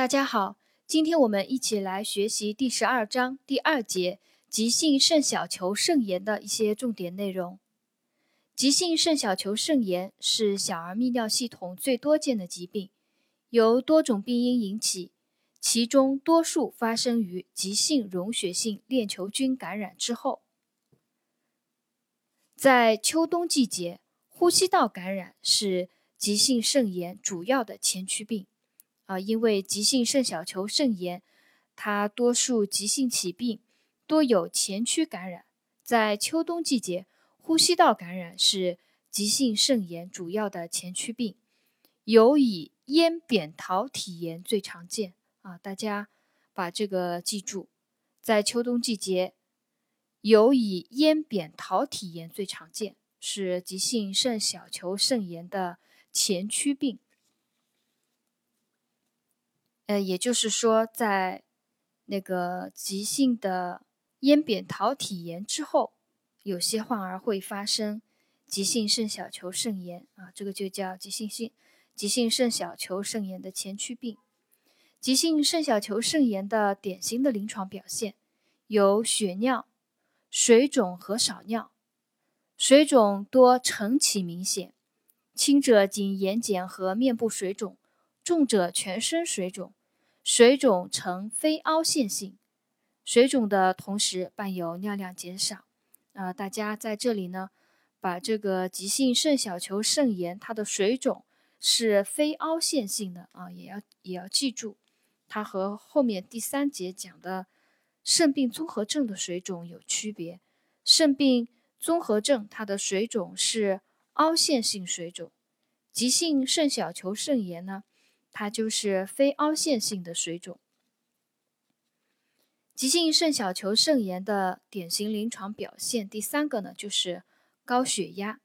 大家好，今天我们一起来学习第十二章第二节急性肾小球肾炎的一些重点内容。急性肾小球肾炎是小儿泌尿系统最多见的疾病，由多种病因引起，其中多数发生于急性溶血性链球菌感染之后。在秋冬季节，呼吸道感染是急性肾炎主要的前驱病。啊，因为急性肾小球肾炎，它多数急性起病，多有前驱感染。在秋冬季节，呼吸道感染是急性肾炎主要的前驱病，尤以咽扁桃体炎最常见。啊，大家把这个记住，在秋冬季节。尤以咽扁桃体炎最常见，是急性肾小球肾炎的前驱病。呃，也就是说，在那个急性的咽扁桃体炎之后，有些患儿会发生急性肾小球肾炎啊，这个就叫急性性急性肾小球肾炎的前驱病。急性肾小球肾炎的典型的临床表现有血尿。水肿和少尿，水肿多晨起明显，轻者仅眼睑和面部水肿，重者全身水肿，水肿呈非凹陷性，水肿的同时伴有尿量减少。啊，大家在这里呢，把这个急性肾小球肾炎它的水肿是非凹陷性的啊，也要也要记住，它和后面第三节讲的。肾病综合症的水肿有区别，肾病综合症它的水肿是凹陷性水肿，急性肾小球肾炎呢，它就是非凹陷性的水肿。急性肾小球肾炎的典型临床表现，第三个呢就是高血压，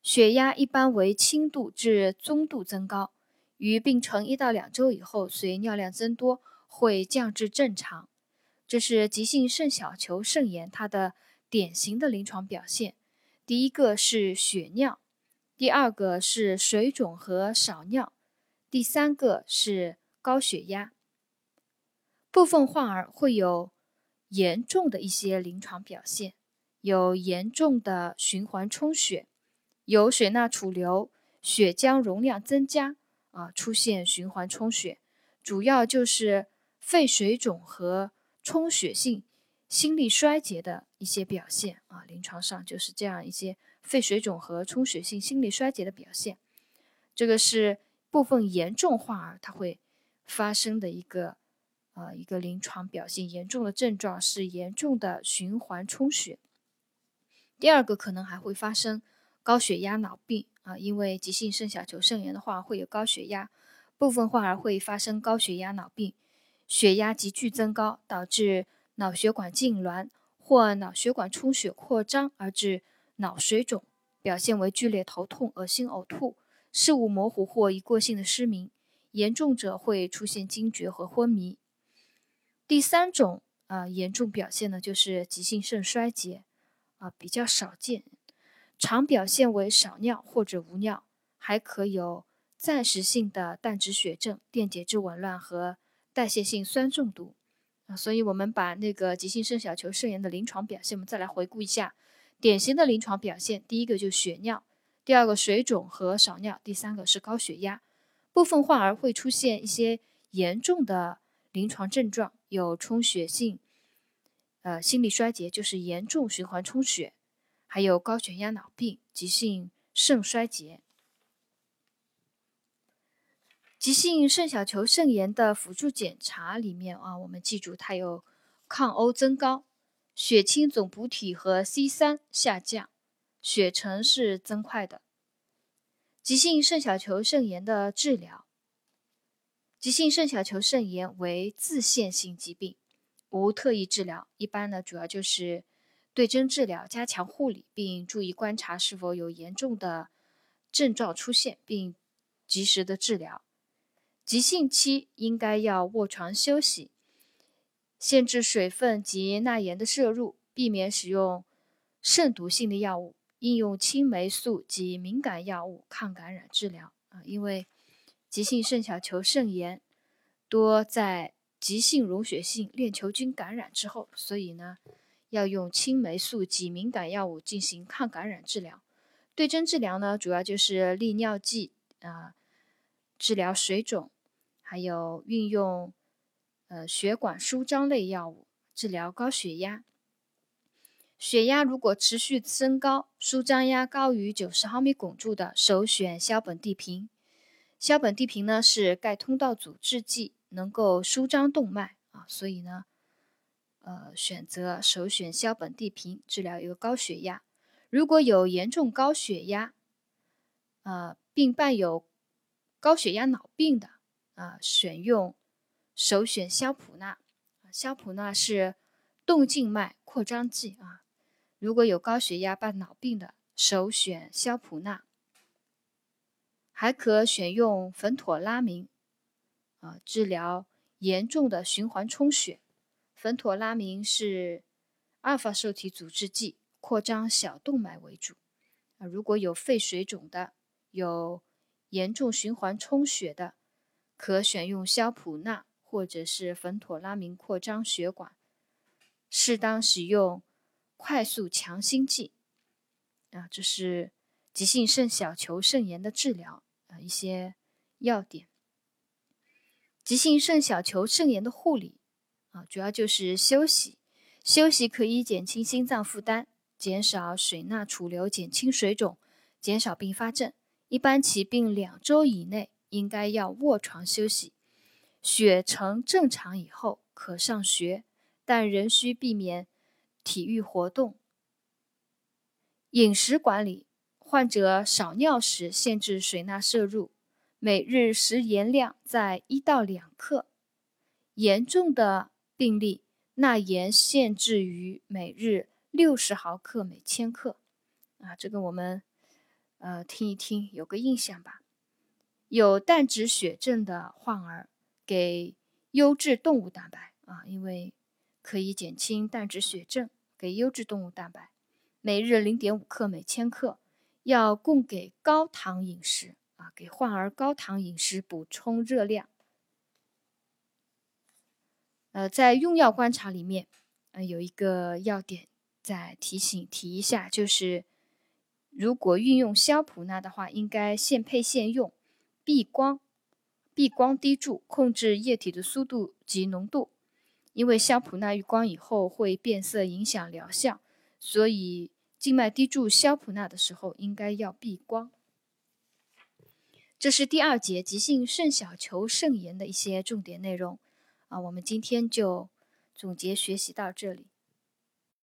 血压一般为轻度至中度增高，于病程一到两周以后，随尿量增多会降至正常。这是急性肾小球肾炎它的典型的临床表现。第一个是血尿，第二个是水肿和少尿，第三个是高血压。部分患儿会有严重的一些临床表现，有严重的循环充血，有水钠储留，血浆容量增加，啊，出现循环充血，主要就是肺水肿和。充血性心力衰竭的一些表现啊，临床上就是这样一些肺水肿和充血性心力衰竭的表现。这个是部分严重患儿他会发生的一个呃一个临床表现，严重的症状是严重的循环充血。第二个可能还会发生高血压脑病啊，因为急性肾小球肾炎的话会有高血压，部分患儿会发生高血压脑病。血压急剧增高，导致脑血管痉挛或脑血管充血扩张而致脑水肿，表现为剧烈头痛、恶心、呕吐、视物模糊或一过性的失明，严重者会出现惊厥和昏迷。第三种啊严重表现呢，就是急性肾衰竭啊比较少见，常表现为少尿或者无尿，还可有暂时性的淡质血症、电解质紊乱和。代谢性酸中毒啊，所以我们把那个急性肾小球肾炎的临床表现，我们再来回顾一下典型的临床表现。第一个就血尿，第二个水肿和少尿，第三个是高血压。部分患儿会出现一些严重的临床症状，有充血性呃心力衰竭，就是严重循环充血，还有高血压脑病、急性肾衰竭。急性肾小球肾炎的辅助检查里面啊，我们记住它有抗 O 增高、血清总补体和 C 三下降、血沉是增快的。急性肾小球肾炎的治疗，急性肾小球肾炎为自限性疾病，无特异治疗，一般呢主要就是对症治疗，加强护理，并注意观察是否有严重的症状出现，并及时的治疗。急性期应该要卧床休息，限制水分及钠盐的摄入，避免使用肾毒性的药物，应用青霉素及敏感药物抗感染治疗啊。因为急性肾小球肾炎多在急性溶血性链球菌感染之后，所以呢，要用青霉素及敏感药物进行抗感染治疗。对症治疗呢，主要就是利尿剂啊，治疗水肿，还有运用呃血管舒张类药物治疗高血压。血压如果持续升高，舒张压高于九十毫米汞柱的，首选硝苯地平。硝苯地平呢是钙通道阻滞剂，能够舒张动脉啊，所以呢，呃，选择首选硝苯地平治疗一个高血压。如果有严重高血压，呃，并伴有高血压脑病的啊，选用首选硝普钠。硝普钠是动静脉扩张剂啊。如果有高血压伴脑病的，首选硝普钠，还可选用苯妥拉明，啊，治疗严重的循环充血。苯妥拉明是阿尔法受体阻滞剂，扩张小动脉为主。啊，如果有肺水肿的，有严重循环充血的，可选用硝普钠或者是苯妥拉明扩张血管，适当使用。快速强心剂啊，这是急性肾小球肾炎的治疗啊，一些要点。急性肾小球肾炎的护理啊，主要就是休息，休息可以减轻心脏负担，减少水钠储留，减轻水肿，减少并发症。一般起病两周以内，应该要卧床休息。血呈正常以后，可上学，但仍需避免。体育活动、饮食管理，患者少尿时限制水钠摄入，每日食盐量在一到两克。严重的病例，钠盐限制于每日六十毫克每千克。啊，这个我们呃听一听，有个印象吧。有淡质血症的患儿，给优质动物蛋白啊，因为。可以减轻淡质血症，给优质动物蛋白，每日零点五克每千克，要供给高糖饮食啊，给患儿高糖饮食补充热量。呃，在用药观察里面，呃，有一个要点再提醒提一下，就是如果运用硝普钠的话，应该现配现用，避光，避光滴注，控制液体的速度及浓度。因为硝普钠遇光以后会变色，影响疗效，所以静脉滴注硝普钠的时候应该要避光。这是第二节急性肾小球肾炎的一些重点内容啊，我们今天就总结学习到这里。